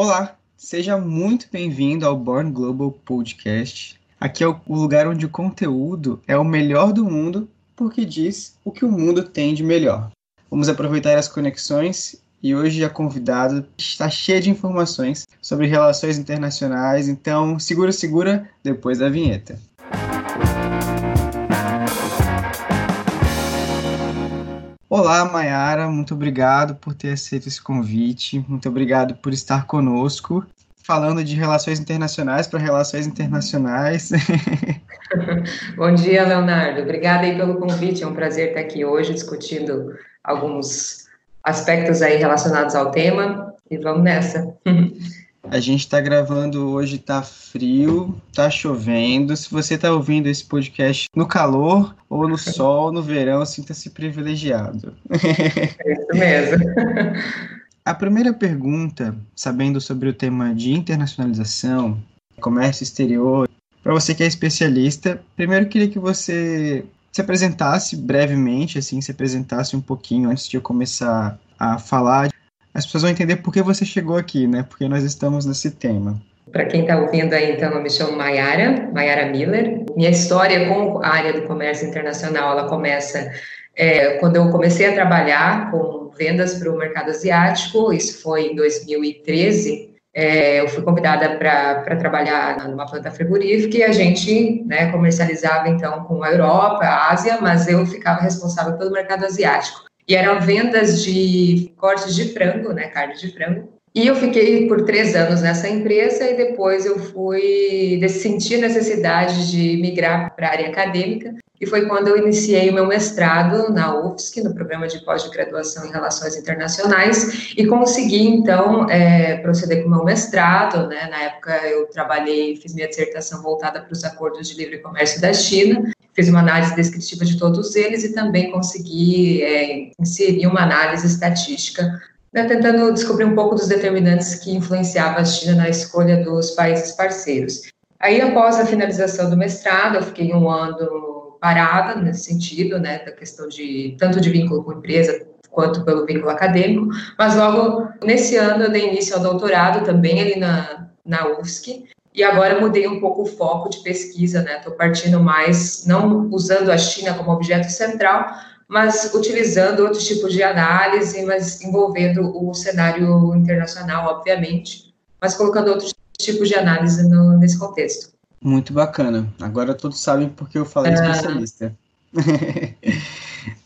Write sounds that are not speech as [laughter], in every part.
Olá, seja muito bem-vindo ao Born Global Podcast. Aqui é o lugar onde o conteúdo é o melhor do mundo porque diz o que o mundo tem de melhor. Vamos aproveitar as conexões e hoje a convidada está cheia de informações sobre relações internacionais, então segura, segura depois da vinheta. Olá, Mayara, muito obrigado por ter aceito esse convite, muito obrigado por estar conosco, falando de relações internacionais para relações internacionais. [laughs] Bom dia, Leonardo. Obrigada aí pelo convite. É um prazer estar aqui hoje discutindo alguns aspectos aí relacionados ao tema e vamos nessa. [laughs] A gente está gravando hoje, está frio, está chovendo. Se você está ouvindo esse podcast no calor ou no [laughs] sol, no verão, sinta-se privilegiado. [laughs] É isso mesmo. A primeira pergunta, sabendo sobre o tema de internacionalização, comércio exterior, para você que é especialista, primeiro queria que você se apresentasse brevemente, assim, se apresentasse um pouquinho antes de eu começar a falar as pessoas vão entender por que você chegou aqui, né? Porque nós estamos nesse tema. Para quem está ouvindo aí, então, eu me chamo Mayara, Mayara Miller. Minha história com a área do comércio internacional, ela começa é, quando eu comecei a trabalhar com vendas para o mercado asiático, isso foi em 2013. É, eu fui convidada para trabalhar numa planta frigorífica e a gente né, comercializava então com a Europa, a Ásia, mas eu ficava responsável pelo mercado asiático e eram vendas de cortes de frango, né, carne de frango. E eu fiquei por três anos nessa empresa e depois eu fui senti a necessidade de migrar para a área acadêmica e foi quando eu iniciei o meu mestrado na UFSC, no programa de pós-graduação em Relações Internacionais, e consegui, então, é, proceder com o meu mestrado. Né? Na época, eu trabalhei, fiz minha dissertação voltada para os acordos de livre comércio da China, fiz uma análise descritiva de todos eles e também consegui é, inserir uma análise estatística, né, tentando descobrir um pouco dos determinantes que influenciavam a China na escolha dos países parceiros. Aí, após a finalização do mestrado, eu fiquei um ano parada nesse sentido, né, da questão de tanto de vínculo com empresa quanto pelo vínculo acadêmico, mas logo nesse ano eu dei início ao doutorado também ali na, na UFSC, e agora mudei um pouco o foco de pesquisa, né? Estou partindo mais, não usando a China como objeto central, mas utilizando outros tipos de análise, mas envolvendo o cenário internacional, obviamente, mas colocando outros tipos de análise no, nesse contexto. Muito bacana. Agora todos sabem porque eu falei ah. especialista. [laughs]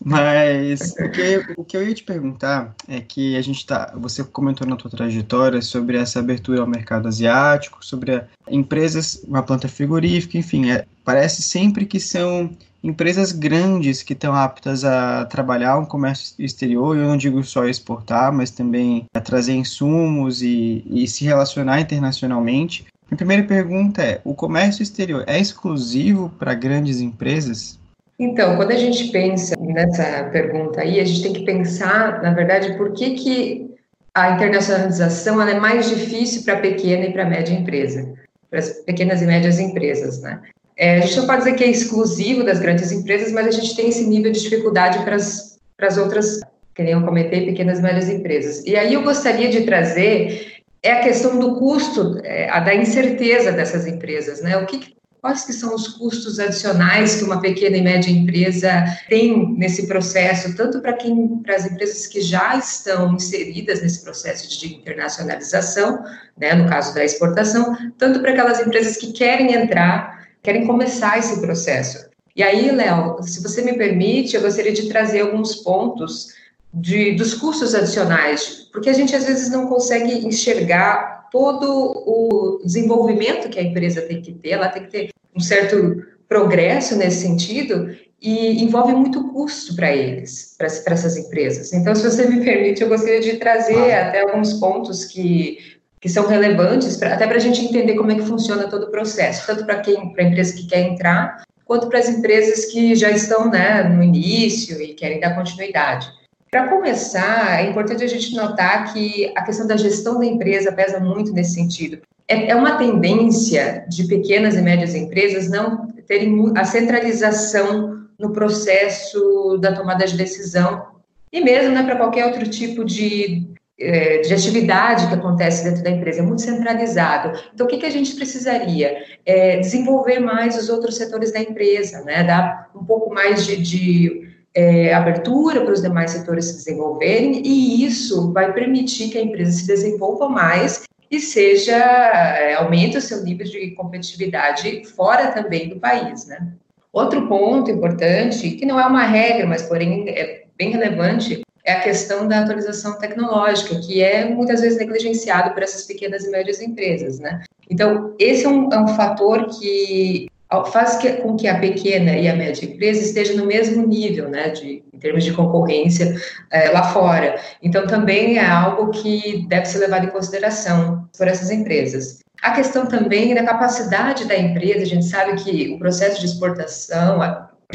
Mas o que, o que eu ia te perguntar é que a gente tá. Você comentou na tua trajetória sobre essa abertura ao mercado asiático, sobre empresas, uma planta frigorífica, enfim, é, parece sempre que são empresas grandes que estão aptas a trabalhar um comércio exterior, eu não digo só exportar, mas também a trazer insumos e, e se relacionar internacionalmente. A primeira pergunta é: o comércio exterior é exclusivo para grandes empresas? Então, quando a gente pensa nessa pergunta aí, a gente tem que pensar, na verdade, por que, que a internacionalização é mais difícil para pequena e para média empresa, para as pequenas e médias empresas, né? É, a gente não pode dizer que é exclusivo das grandes empresas, mas a gente tem esse nível de dificuldade para as, outras, que nem eu comentei, pequenas e médias empresas. E aí eu gostaria de trazer é a questão do custo, é, a da incerteza dessas empresas, né? O que, quais que são os custos adicionais que uma pequena e média empresa tem nesse processo, tanto para quem, para as empresas que já estão inseridas nesse processo de internacionalização, né, no caso da exportação, tanto para aquelas empresas que querem entrar, querem começar esse processo. E aí, Léo, se você me permite, eu gostaria de trazer alguns pontos de, dos custos adicionais, porque a gente às vezes não consegue enxergar todo o desenvolvimento que a empresa tem que ter, ela tem que ter um certo progresso nesse sentido e envolve muito custo para eles, para essas empresas. Então, se você me permite, eu gostaria de trazer ah. até alguns pontos que, que são relevantes, pra, até para a gente entender como é que funciona todo o processo, tanto para quem, para a empresa que quer entrar, quanto para as empresas que já estão né, no início e querem dar continuidade. Para começar, é importante a gente notar que a questão da gestão da empresa pesa muito nesse sentido. É, é uma tendência de pequenas e médias empresas não terem a centralização no processo da tomada de decisão e mesmo né, para qualquer outro tipo de é, de atividade que acontece dentro da empresa, é muito centralizado. Então, o que, que a gente precisaria? É desenvolver mais os outros setores da empresa, né? dar um pouco mais de, de é, abertura para os demais setores se desenvolverem, e isso vai permitir que a empresa se desenvolva mais e seja, é, aumente o seu nível de competitividade fora também do país, né? Outro ponto importante, que não é uma regra, mas porém é bem relevante, é a questão da atualização tecnológica, que é muitas vezes negligenciado por essas pequenas e médias empresas, né? Então, esse é um, é um fator que faz que, com que a pequena e a média empresa estejam no mesmo nível, né, de, em termos de concorrência é, lá fora. Então, também é algo que deve ser levado em consideração por essas empresas. A questão também da capacidade da empresa, a gente sabe que o processo de exportação,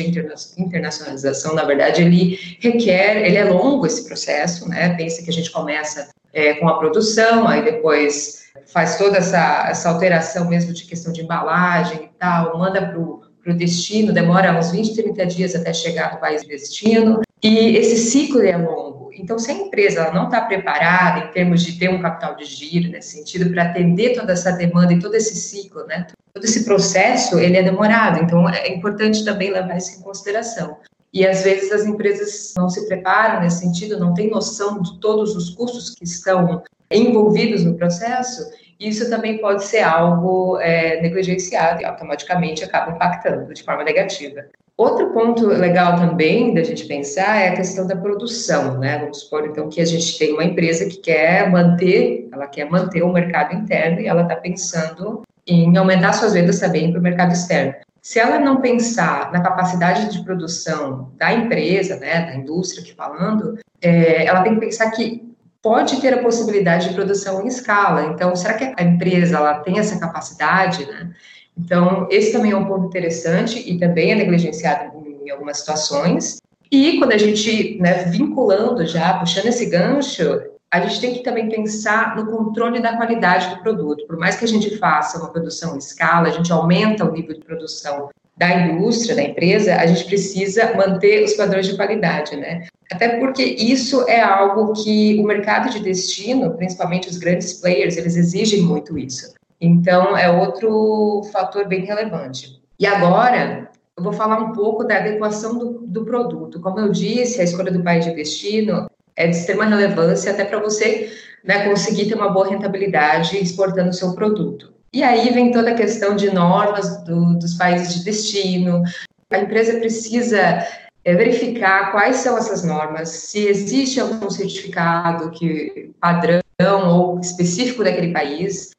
internacionalização, na verdade, ele requer, ele é longo esse processo, né? Pensa que a gente começa é, com a produção, aí depois faz toda essa, essa alteração mesmo de questão de embalagem e tal, manda para o destino, demora uns 20, 30 dias até chegar no país de destino, e esse ciclo é longo. Então, se a empresa não está preparada em termos de ter um capital de giro nesse sentido para atender toda essa demanda e todo esse ciclo, né? Todo esse processo, ele é demorado. Então, é importante também levar isso em consideração. E às vezes as empresas não se preparam nesse sentido, não têm noção de todos os custos que estão envolvidos no processo, isso também pode ser algo é, negligenciado e automaticamente acaba impactando de forma negativa. Outro ponto legal também da gente pensar é a questão da produção, né? Vamos supor então que a gente tem uma empresa que quer manter, ela quer manter o mercado interno e ela está pensando em aumentar suas vendas também para o mercado externo. Se ela não pensar na capacidade de produção da empresa, né, da indústria que falando, é, ela tem que pensar que pode ter a possibilidade de produção em escala. Então, será que a empresa ela tem essa capacidade, né? Então, esse também é um ponto interessante e também é negligenciado em algumas situações. E quando a gente, né, vinculando já, puxando esse gancho, a gente tem que também pensar no controle da qualidade do produto. Por mais que a gente faça uma produção em escala, a gente aumenta o nível de produção da indústria, da empresa, a gente precisa manter os padrões de qualidade, né? Até porque isso é algo que o mercado de destino, principalmente os grandes players, eles exigem muito isso. Então, é outro fator bem relevante. E agora, eu vou falar um pouco da adequação do, do produto. Como eu disse, a escolha do país de destino é de extrema relevância até para você né, conseguir ter uma boa rentabilidade exportando o seu produto. E aí vem toda a questão de normas do, dos países de destino. A empresa precisa é, verificar quais são essas normas, se existe algum certificado que padrão ou específico daquele país.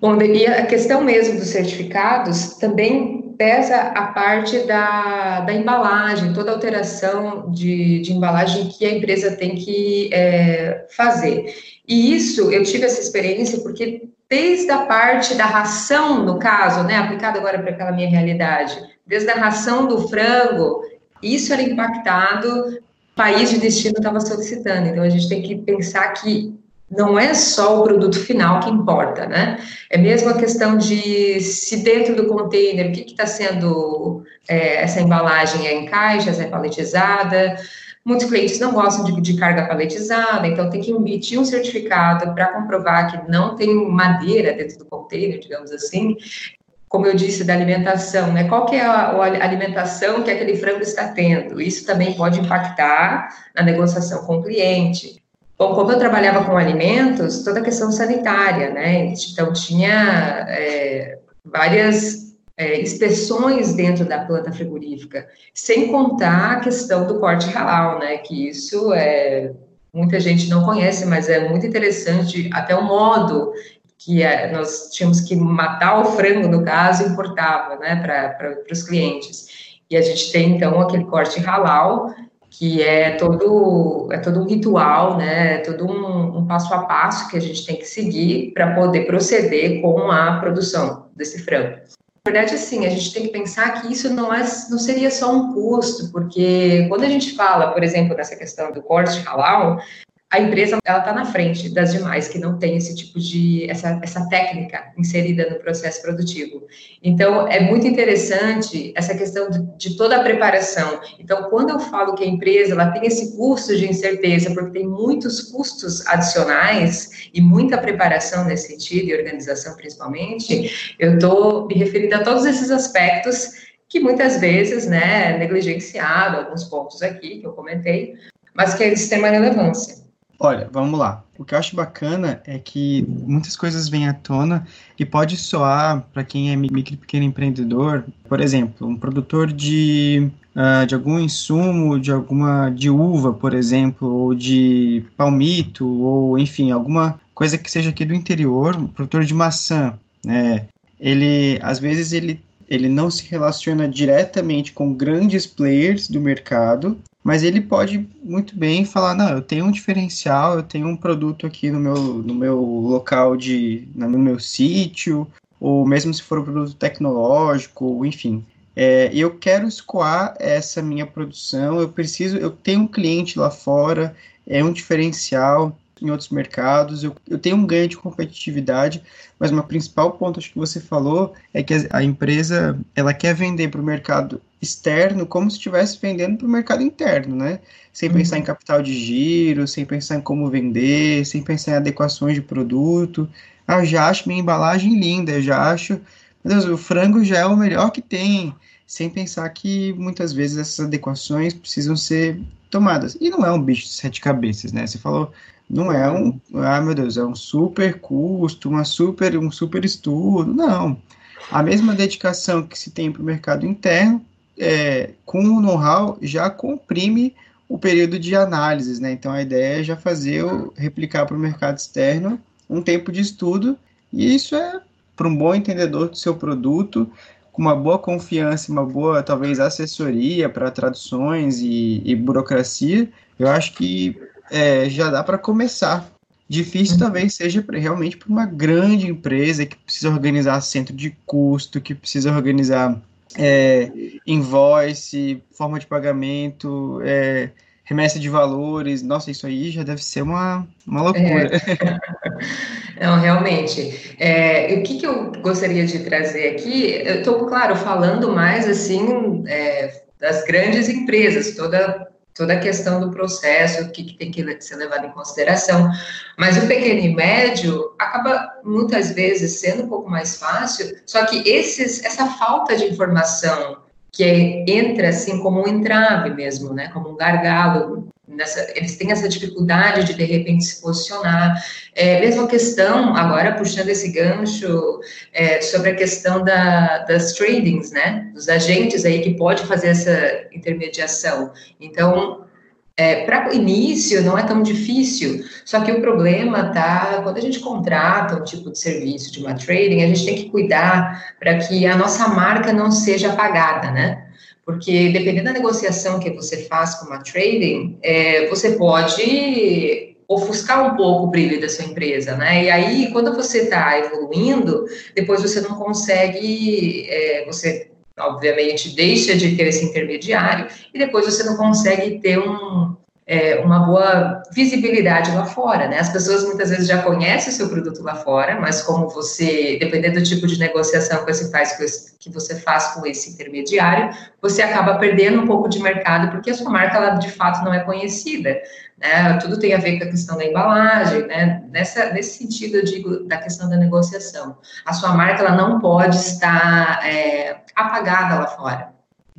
Bom, e a questão mesmo dos certificados também pesa a parte da, da embalagem, toda alteração de, de embalagem que a empresa tem que é, fazer. E isso, eu tive essa experiência porque desde a parte da ração, no caso, né, aplicado agora para aquela minha realidade, desde a ração do frango, isso era impactado, país de destino estava solicitando. Então, a gente tem que pensar que não é só o produto final que importa, né? É mesmo a questão de se dentro do container, o que está sendo, é, essa embalagem é em caixas, é paletizada, Muitos clientes não gostam de, de carga paletizada, então tem que emitir um certificado para comprovar que não tem madeira dentro do container, digamos assim. Como eu disse, da alimentação, né? Qual que é a, a alimentação que aquele frango está tendo? Isso também pode impactar na negociação com o cliente. Bom, como eu trabalhava com alimentos, toda a questão sanitária, né? Então, tinha é, várias é, inspeções dentro da planta frigorífica, sem contar a questão do corte halal, né? Que isso é muita gente não conhece, mas é muito interessante até o modo que é, nós tínhamos que matar o frango, no caso, importava, né, para os clientes. E a gente tem então aquele corte halal, que é todo é todo um ritual, né, é todo um, um passo a passo que a gente tem que seguir para poder proceder com a produção desse frango. Na verdade, assim, a gente tem que pensar que isso não, é, não seria só um custo, porque quando a gente fala, por exemplo, dessa questão do corte halal, a empresa ela está na frente das demais que não tem esse tipo de essa, essa técnica inserida no processo produtivo. Então é muito interessante essa questão de, de, toda a preparação. Então quando eu falo que a empresa ela tem esse custo de incerteza porque tem muitos custos adicionais e muita preparação nesse sentido e organização principalmente, eu estou me referindo a todos esses aspectos que muitas vezes, né, negligenciado, alguns pontos aqui que eu comentei, mas que eles têm uma relevância. Olha, vamos lá. O que eu acho bacana é que muitas coisas vêm à tona e pode soar para quem é micro e pequeno empreendedor, por exemplo, um produtor de, uh, de algum insumo, de alguma de uva, por exemplo, ou de palmito, ou enfim, alguma coisa que seja aqui do interior, um produtor de maçã, né? Ele às vezes ele ele não se relaciona diretamente com grandes players do mercado, mas ele pode muito bem falar, não, eu tenho um diferencial, eu tenho um produto aqui no meu, no meu local de, no meu sítio, ou mesmo se for um produto tecnológico, enfim. É, eu quero escoar essa minha produção, eu preciso, eu tenho um cliente lá fora, é um diferencial, em outros mercados, eu, eu tenho um ganho de competitividade, mas o principal ponto, acho que você falou, é que a, empresa, ela quer vender para o mercado externo como se estivesse vendendo para o mercado interno, né? Sem uhum. pensar em capital de giro, sem pensar em como vender, sem pensar em adequações de produto. Ah, eu já acho minha embalagem linda, eu já acho, meu Deus, o frango já é o melhor que tem, sem pensar que muitas vezes essas adequações precisam ser tomadas. E não é um bicho de sete cabeças, né? Você falou, não é um, ah, meu Deus, é um super custo, uma super, um super estudo. Não. A mesma dedicação que se tem para o mercado interno, é, com o know-how, já comprime o período de análises, né? Então a ideia é já fazer o, replicar para o mercado externo um tempo de estudo, e isso é para um bom entendedor do seu produto, com uma boa confiança, uma boa, talvez, assessoria para traduções e, e burocracia, eu acho que é, já dá para começar. Difícil uhum. talvez seja realmente para uma grande empresa que precisa organizar centro de custo, que precisa organizar é, invoice, forma de pagamento, é, remessa de valores. Nossa, isso aí já deve ser uma, uma loucura. É. [laughs] Não, realmente. É, o que, que eu gostaria de trazer aqui? Eu estou, claro, falando mais assim é, das grandes empresas, toda toda a questão do processo, o que, que, tem que ser levado em consideração. Mas o pequeno e médio acaba muitas vezes sendo um pouco mais fácil, só que esses, essa falta de informação que é, entra assim como um entrave mesmo, né, como um gargalo. Nessa, eles têm essa dificuldade de de repente se posicionar. É, mesma questão, agora puxando esse gancho é, sobre a questão da, das tradings, né, dos agentes aí que pode fazer essa intermediação. Então, é, para o início não é tão difícil, só que o problema tá quando a gente contrata um tipo de serviço de uma trading, a gente tem que cuidar para que a nossa marca não seja apagada, né? Porque dependendo da negociação que você faz com uma trading, é, você pode ofuscar um pouco o brilho da sua empresa, né? E aí, quando você está evoluindo, depois você não consegue, é, você obviamente deixa de ter esse intermediário e depois você não consegue ter um, é, uma boa visibilidade lá fora, né? As pessoas muitas vezes já conhecem o seu produto lá fora, mas como você, dependendo do tipo de negociação que você faz, que você faz com esse intermediário, você acaba perdendo um pouco de mercado porque a sua marca ela de fato não é conhecida. Né? Tudo tem a ver com a questão da embalagem, né? Nessa, nesse sentido, eu digo da questão da negociação. A sua marca ela não pode estar é, apagada lá fora.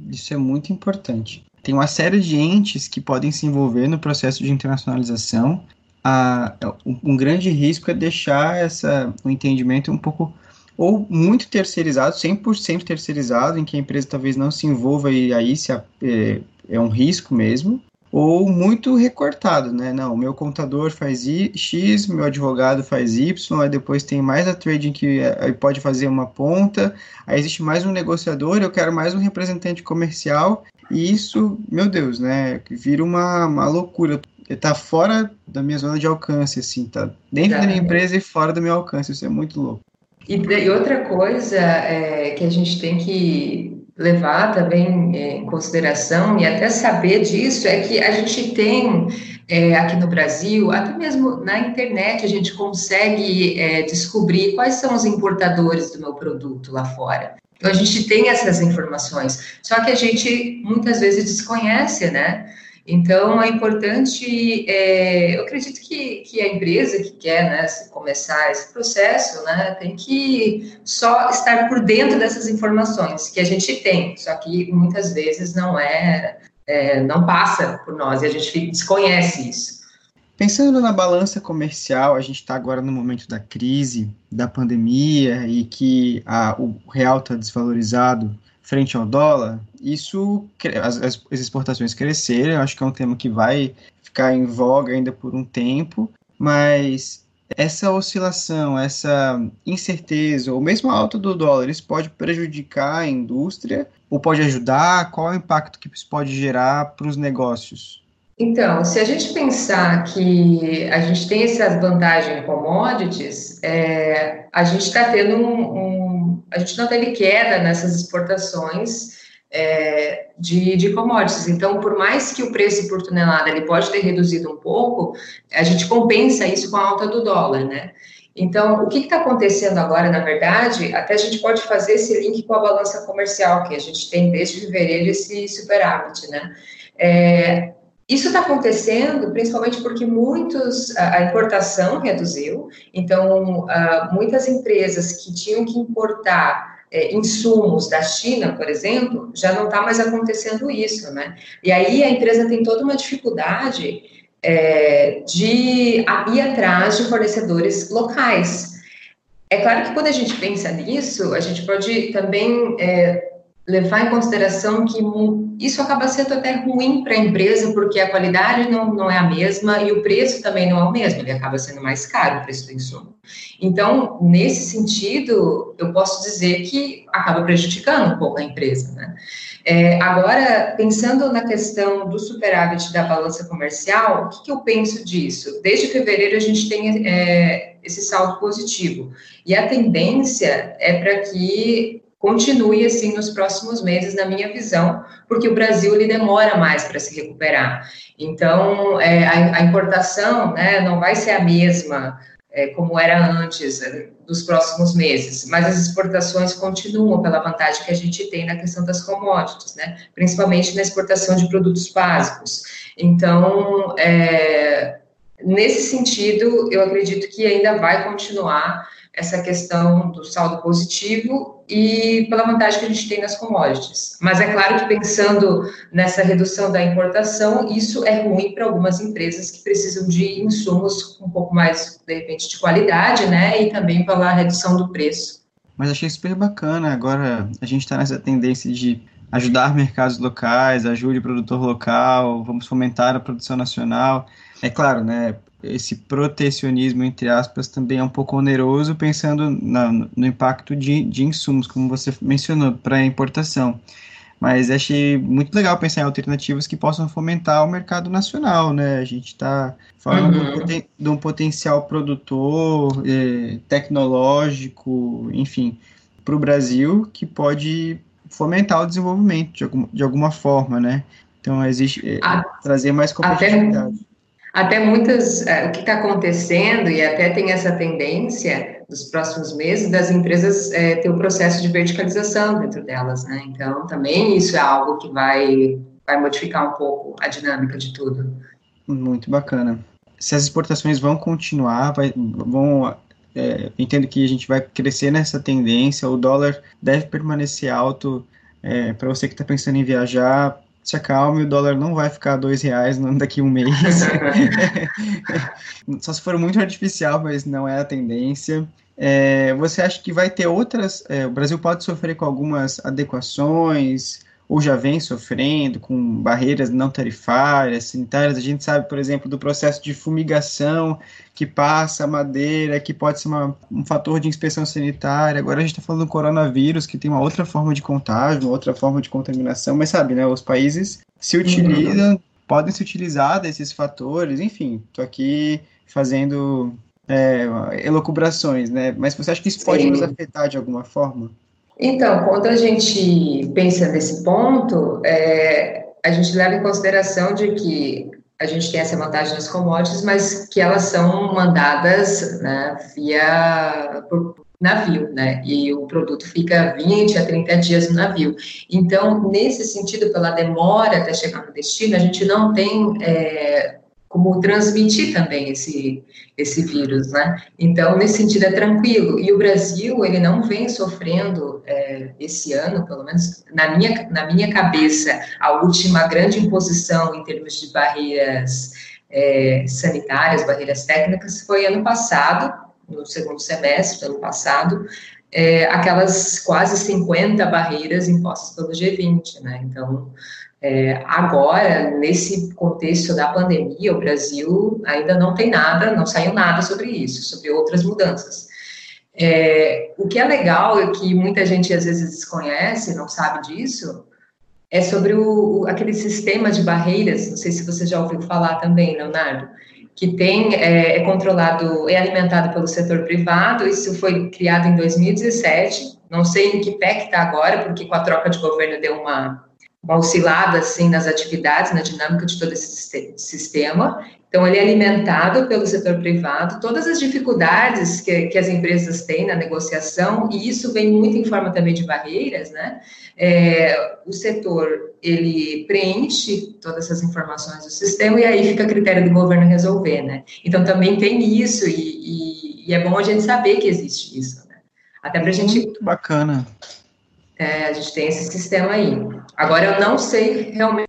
Isso é muito importante. Tem uma série de entes que podem se envolver no processo de internacionalização. Ah, um grande risco é deixar essa, o entendimento um pouco ou muito terceirizado, 100% terceirizado, em que a empresa talvez não se envolva e aí se, é, é um risco mesmo, ou muito recortado, né? Não, o meu contador faz I, X, meu advogado faz Y, aí depois tem mais a trading que é, pode fazer uma ponta, aí existe mais um negociador, eu quero mais um representante comercial, e isso, meu Deus, né? Vira uma, uma loucura. Tá fora da minha zona de alcance, assim, tá dentro da minha empresa e fora do meu alcance, isso é muito louco. E, e outra coisa é, que a gente tem que levar também é, em consideração e até saber disso é que a gente tem é, aqui no Brasil, até mesmo na internet a gente consegue é, descobrir quais são os importadores do meu produto lá fora. Então a gente tem essas informações, só que a gente muitas vezes desconhece, né? Então, é importante, é, eu acredito que, que a empresa que quer né, começar esse processo, né, tem que só estar por dentro dessas informações que a gente tem, só que muitas vezes não é, é não passa por nós e a gente desconhece isso. Pensando na balança comercial, a gente está agora no momento da crise, da pandemia e que a, o real está desvalorizado frente ao dólar, isso as, as exportações cresceram, acho que é um tema que vai ficar em voga ainda por um tempo, mas essa oscilação, essa incerteza, ou mesmo a alta do dólar, isso pode prejudicar a indústria ou pode ajudar? Qual é o impacto que isso pode gerar para os negócios? Então, se a gente pensar que a gente tem essa vantagem em commodities, é, a gente está tendo um, um, a gente não teve queda nessas exportações é, de, de commodities. Então, por mais que o preço por tonelada ele pode ter reduzido um pouco, a gente compensa isso com a alta do dólar, né? Então, o que está acontecendo agora, na verdade, até a gente pode fazer esse link com a balança comercial, que a gente tem desde fevereiro esse superávit, né? É, isso está acontecendo principalmente porque muitos a importação reduziu, então muitas empresas que tinham que importar é, insumos da China, por exemplo, já não está mais acontecendo isso, né? E aí a empresa tem toda uma dificuldade é, de ir atrás de fornecedores locais. É claro que quando a gente pensa nisso, a gente pode também é, levar em consideração que isso acaba sendo até ruim para a empresa, porque a qualidade não, não é a mesma e o preço também não é o mesmo, ele acaba sendo mais caro o preço do insumo. Então, nesse sentido, eu posso dizer que acaba prejudicando um pouco a empresa, né? É, agora, pensando na questão do superávit da balança comercial, o que, que eu penso disso? Desde fevereiro a gente tem é, esse saldo positivo, e a tendência é para que continue assim nos próximos meses, na minha visão, porque o Brasil ele demora mais para se recuperar. Então, é, a, a, importação né, não vai ser a mesma é, como era antes, é, dos próximos meses, mas as exportações continuam pela vantagem que a gente tem na questão das commodities, né, principalmente na exportação de produtos básicos. Então, é, nesse sentido, eu acredito que ainda vai continuar essa questão do saldo positivo e pela vantagem que a gente tem nas commodities. Mas é claro que pensando nessa redução da importação, isso é ruim para algumas empresas que precisam de insumos um pouco mais, de repente, de qualidade, né? E também pela redução do preço. Mas achei super bacana. Agora a gente está nessa tendência de ajudar mercados locais, ajude o produtor local, vamos fomentar a produção nacional. É claro, né? Esse protecionismo, entre aspas, também é um pouco oneroso, pensando na, no impacto de, de insumos, como você mencionou, para importação. Mas achei muito legal pensar em alternativas que possam fomentar o mercado nacional, né? A gente está falando uhum. de, de, um potencial produtor, eh, tecnológico, enfim, para o Brasil, que pode fomentar o desenvolvimento de, algum, de alguma forma, né? Então, existe eh, ah, trazer mais competitividade. Até até muitas, é, o que está acontecendo, e até tem essa tendência nos próximos meses, das empresas é, ter o um processo de verticalização dentro delas, né? Então, também isso é algo que vai, vai modificar um pouco a dinâmica de tudo. Muito bacana. Se as exportações vão continuar, vai, vão é, entendo que a gente vai crescer nessa tendência, o dólar deve permanecer alto. É, para você que está pensando em viajar, se acalme, o dólar não vai ficar dois reais daqui a um mês. [laughs] Só se for muito artificial, mas não é a tendência. É, você acha que vai ter outras? É, o Brasil pode sofrer com algumas adequações? Ou já vem sofrendo com barreiras não tarifárias, sanitárias. A gente sabe, por exemplo, do processo de fumigação que passa a madeira, que pode ser uma, um fator de inspeção sanitária. Agora a gente está falando do coronavírus, que tem uma outra forma de contágio, uma outra forma de contaminação, mas sabe, né? Os países se utilizam, uhum. podem se utilizar desses fatores, enfim, estou aqui fazendo é, elocubrações, né? Mas você acha que isso pode Sim. nos afetar de alguma forma? Então, quando a gente pensa nesse ponto, é, a gente leva em consideração de que a gente tem essa vantagem nas commodities, mas que elas são mandadas né, via por navio, né? E o produto fica 20 a 30 dias no navio. Então, nesse sentido, pela demora até chegar no destino, a gente não tem é, como transmitir também esse, esse vírus, né? Então, nesse sentido, é tranquilo. E o Brasil, ele não vem sofrendo, é, esse ano, pelo menos na minha, na minha cabeça, a última grande imposição em termos de barreiras é, sanitárias, barreiras técnicas, foi ano passado, no segundo semestre do ano passado, é, aquelas quase 50 barreiras impostas pelo G20, né? Então, é, agora, nesse contexto da pandemia, o Brasil ainda não tem nada, não saiu nada sobre isso, sobre outras mudanças. É, o que é legal e que muita gente às vezes desconhece, não sabe disso, é sobre o, aquele sistema de barreiras, não sei se você já ouviu falar também, Leonardo, que tem, é, é controlado, é alimentado pelo setor privado, isso foi criado em 2017, não sei em que pé que está agora, porque com a troca de governo deu uma uma oscilada assim nas atividades, na dinâmica de todo esse sistema. Então, ele é alimentado pelo setor privado, todas as dificuldades que, que as empresas têm na negociação, e isso vem muito em forma também de barreiras, né? É, o setor, ele preenche todas essas informações do sistema, e aí fica a critério do governo resolver, né? Então, também tem isso, e, e, e é bom a gente saber que existe isso, né? Até para a gente... Muito bacana. É, a gente tem esse sistema aí. Agora, eu não sei realmente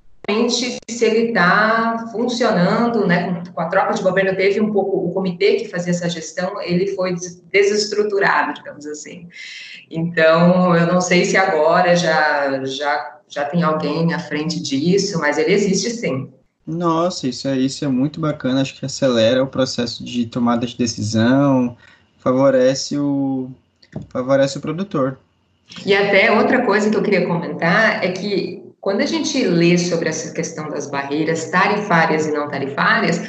se ele está funcionando, né, com a troca de governo, teve um pouco, o comitê que fazia essa gestão, ele foi desestruturado, digamos assim. Então, eu não sei se agora já, já, já tem alguém à frente disso, mas ele existe sim. Nossa, isso é, isso é muito bacana, acho que acelera o processo de tomada de decisão, favorece o, favorece o produtor. E até outra coisa que eu queria comentar é que quando a gente lê sobre essa questão das barreiras tarifárias e não tarifárias,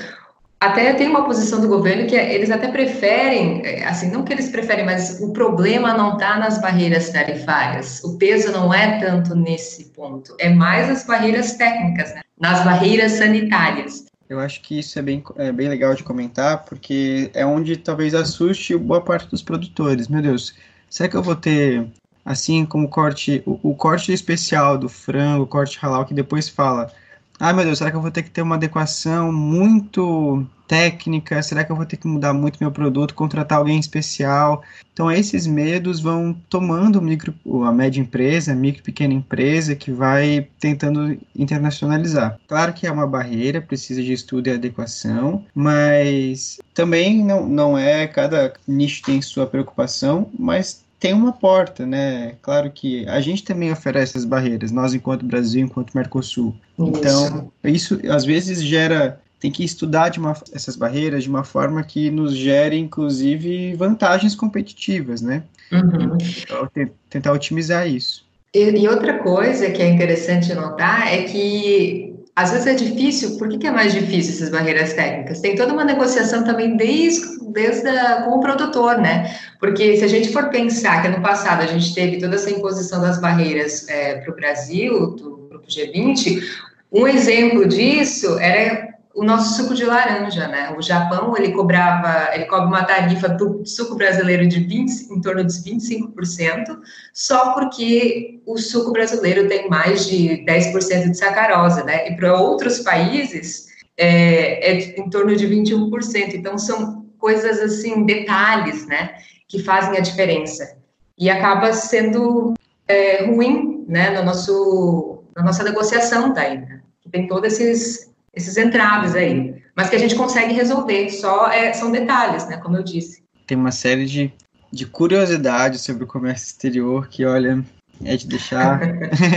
até tem uma posição do governo que é, eles até preferem, é, assim, não que eles preferem, mas o problema não está nas barreiras tarifárias, o peso não é tanto nesse ponto, é mais as barreiras técnicas, né? nas barreiras sanitárias. Eu acho que isso é bem, é bem legal de comentar, porque é onde talvez assuste boa parte dos produtores. Meu Deus, será que eu vou ter assim como o corte, o, o, corte especial do frango, o corte halal, que depois fala, ah, meu Deus, será que eu vou ter que ter uma adequação muito técnica? Será que eu vou ter que mudar muito meu produto, contratar alguém especial? Então, esses medos vão tomando micro, a média empresa, a micro pequena empresa, que vai tentando internacionalizar. Claro que é uma barreira, precisa de estudo e adequação, mas também não, não é, cada nicho tem sua preocupação, mas tem uma porta, né? Claro que a gente também oferece as barreiras, nós enquanto Brasil, enquanto Mercosul. Então, isso às vezes gera tem que estudar de uma, essas barreiras de uma forma que nos gere, inclusive, vantagens competitivas, né? Uhum. Então, tentar otimizar isso. E, e, outra coisa que é interessante notar é que às vezes é difícil, por que, que, é mais difícil essas barreiras técnicas? Tem toda uma negociação também desde, desde a, com o produtor, né? Porque se a gente for pensar que no passado a gente teve toda essa imposição das barreiras é, para o Brasil, do Grupo G20, um exemplo disso era o nosso suco de laranja, né? O Japão, ele cobrava, ele cobra uma tarifa do suco brasileiro de 20, em torno de 25%, só porque o suco brasileiro tem mais de 10% de sacarose, né? E para outros países é, é em torno de 21%. Então, são coisas assim, detalhes, né? Que fazem a diferença. E acaba sendo é, ruim, né? No nosso, na nossa negociação daí, né? Tem todos esses esses entraves aí, mas que a gente consegue resolver, só é, são detalhes, né, como eu disse. Tem uma série de, de curiosidades sobre o comércio exterior que, olha, é de deixar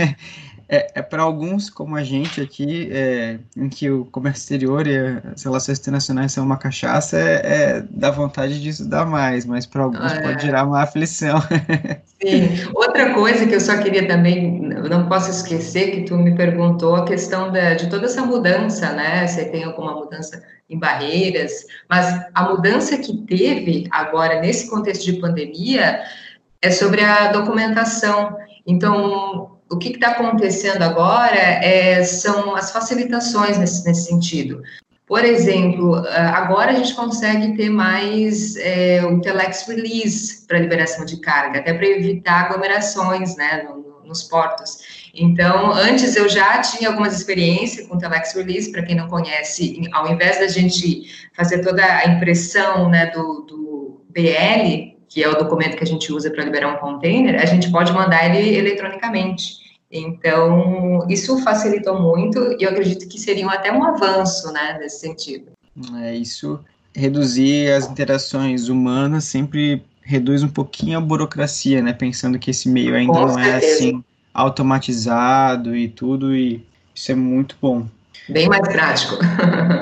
[laughs] é, é para alguns, como a gente aqui, é, em que o comércio exterior e as relações internacionais são uma cachaça, é, é dá vontade de estudar mais, mas para alguns é. pode gerar uma aflição. [laughs] Sim. Outra coisa que eu só queria também, não posso esquecer, que tu me perguntou a questão da, de toda essa mudança, né? Se tem alguma mudança em barreiras, mas a mudança que teve agora nesse contexto de pandemia é sobre a documentação. Então, o que está acontecendo agora é, são as facilitações nesse, nesse sentido. Por exemplo, agora a gente consegue ter mais é, o telex release para liberação de carga, até para evitar aglomerações né, no, nos portos. Então, antes eu já tinha algumas experiências com telex release, para quem não conhece, ao invés da gente fazer toda a impressão né, do, do BL, que é o documento que a gente usa para liberar um container, a gente pode mandar ele eletronicamente. Então, isso facilitou muito e eu acredito que seria até um avanço, né, nesse sentido. É, isso reduzir as interações humanas sempre reduz um pouquinho a burocracia, né, pensando que esse meio ainda Com não é certeza. é assim automatizado e tudo, e isso é muito bom. Bem mais prático.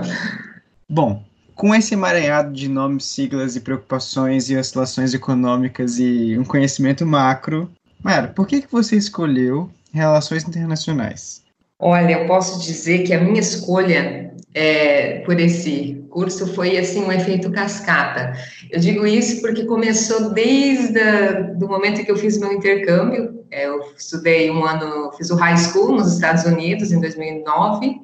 [laughs] bom, com esse emaranhado de nomes, siglas e preocupações e oscilações econômicas e um conhecimento macro, Mara, por que, que você escolheu Relações Internacionais? Olha, eu posso dizer que a minha escolha é, por esse curso foi assim um efeito cascata. Eu digo isso porque começou desde o momento que eu fiz meu intercâmbio. É, eu estudei um ano, fiz o high school nos Estados Unidos em 2009.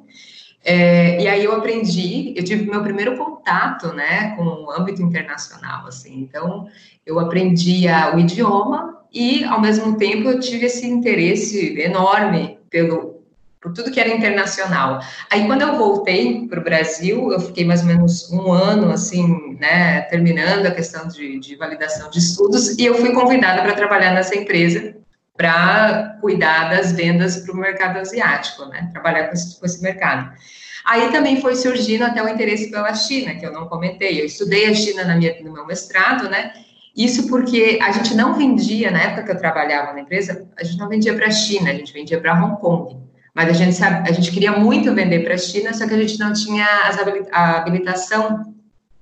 É, e aí eu aprendi, eu tive meu primeiro contato, né, com o âmbito internacional, assim. Então, eu aprendi o idioma e, ao mesmo tempo, eu tive esse interesse enorme pelo por tudo que era internacional. Aí, quando eu voltei para o Brasil, eu fiquei mais ou menos um ano, assim, né, terminando a questão de, de validação de estudos, e eu fui convidada para trabalhar nessa empresa para cuidar das vendas para o mercado asiático, né, trabalhar com esse, com esse mercado. Aí também foi surgindo até o interesse pela China, que eu não comentei. Eu estudei a China na minha, no meu mestrado, né? Isso porque a gente não vendia, na época que eu trabalhava na empresa, a gente não vendia para a China, a gente vendia para Hong Kong. Mas a gente, a gente queria muito vender para a China, só que a gente não tinha a habilitação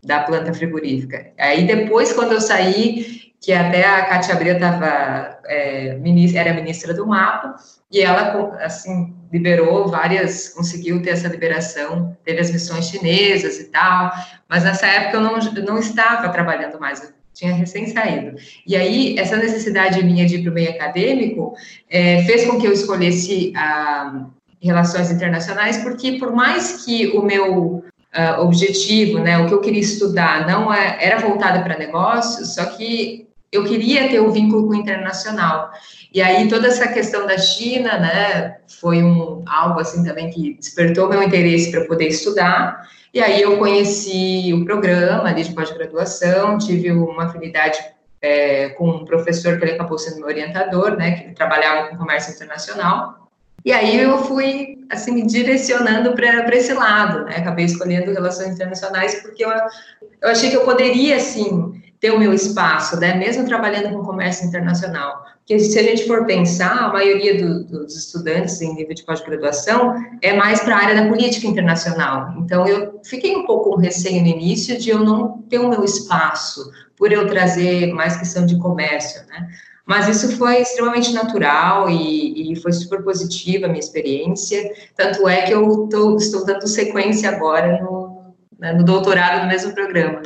da planta frigorífica. Aí depois, quando eu saí, que até a Cátia Abreu estava, é, era ministra do mapa, e ela, assim, liberou várias, conseguiu ter essa liberação, teve as missões chinesas e tal, mas nessa época eu não, não estava trabalhando mais, tinha recém saído. E aí, essa necessidade minha de ir para o meio acadêmico é, fez com que eu escolhesse a relações internacionais, porque por mais que o meu uh, objetivo, né, o que eu queria estudar, não é, era voltado para negócios, só que eu queria ter um vínculo com o internacional. E aí toda essa questão da China, né, foi um algo assim também que despertou meu interesse para poder estudar. E aí eu conheci o programa de pós-graduação, tive uma afinidade é, com um professor que ele acabou sendo meu orientador, né, que trabalhava com comércio internacional. E aí eu fui, assim, me direcionando para esse lado, né, acabei escolhendo relações internacionais porque eu, eu achei que eu poderia, assim, ter o meu espaço, né, mesmo trabalhando com comércio internacional. Porque se a gente for pensar, a maioria do, dos estudantes em nível de pós-graduação é mais para a área da política internacional. Então, eu fiquei um pouco com receio no início de eu não ter o meu espaço, por eu trazer mais questão de comércio, né? Mas isso foi extremamente natural e, e, foi super positiva a minha experiência. Tanto é que eu tô, estou dando sequência agora no, né, no doutorado no mesmo programa.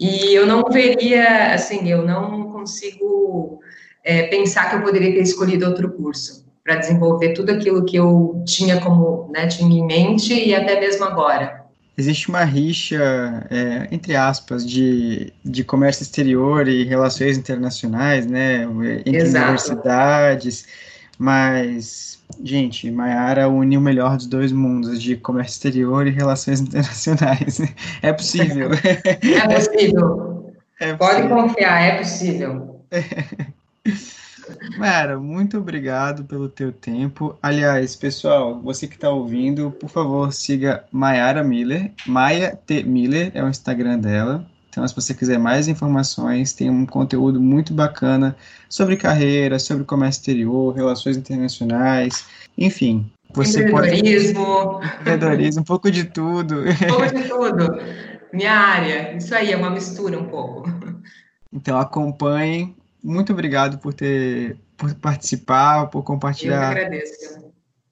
E eu não veria, assim, eu não consigo é, pensar que eu poderia ter escolhido outro curso para desenvolver tudo aquilo que eu tinha como, né, tinha em mente e até mesmo agora. Existe uma rixa, é, entre aspas, de, de comércio exterior e relações internacionais, né, entre Exato. universidades, mas Gente, Maiara une o melhor dos dois mundos, de comércio exterior e relações [laughs] internacionais. É possível. É possível. [laughs] É Pode confiar, é possível. [laughs] Mara, muito obrigado pelo teu tempo. Aliás, pessoal, você que está ouvindo, por favor, siga Mayara Miller. Maia T. Miller é o Instagram dela. Então, se você quiser mais informações, tem um conteúdo muito bacana sobre carreira, sobre comércio exterior, relações internacionais, enfim. Você empreendedorismo. Pode... Empreendedorismo, um pouco de tudo. Um pouco de tudo. Minha área. Isso aí, é uma mistura um pouco. Então, acompanhem. Muito obrigado por ter por participar, por compartilhar. Eu que agradeço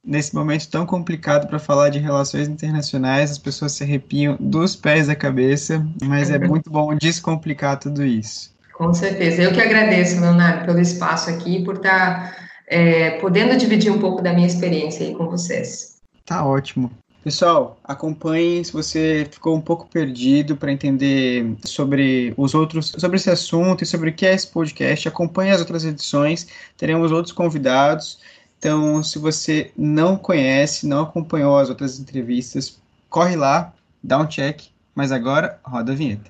nesse momento tão complicado para falar de relações internacionais, as pessoas se arrepiam dos pés da cabeça, mas é muito bom descomplicar tudo isso. Com certeza. Eu que agradeço, Leonardo, pelo espaço aqui, por estar é, podendo dividir um pouco da minha experiência aí com vocês. Tá ótimo. Pessoal, acompanhe se você ficou um pouco perdido para entender sobre os outros, sobre esse assunto e sobre o que é esse podcast. Acompanhe as outras edições, teremos outros convidados. Então, se você não conhece, não acompanhou as outras entrevistas, corre lá, dá um check. Mas agora, roda a vinheta.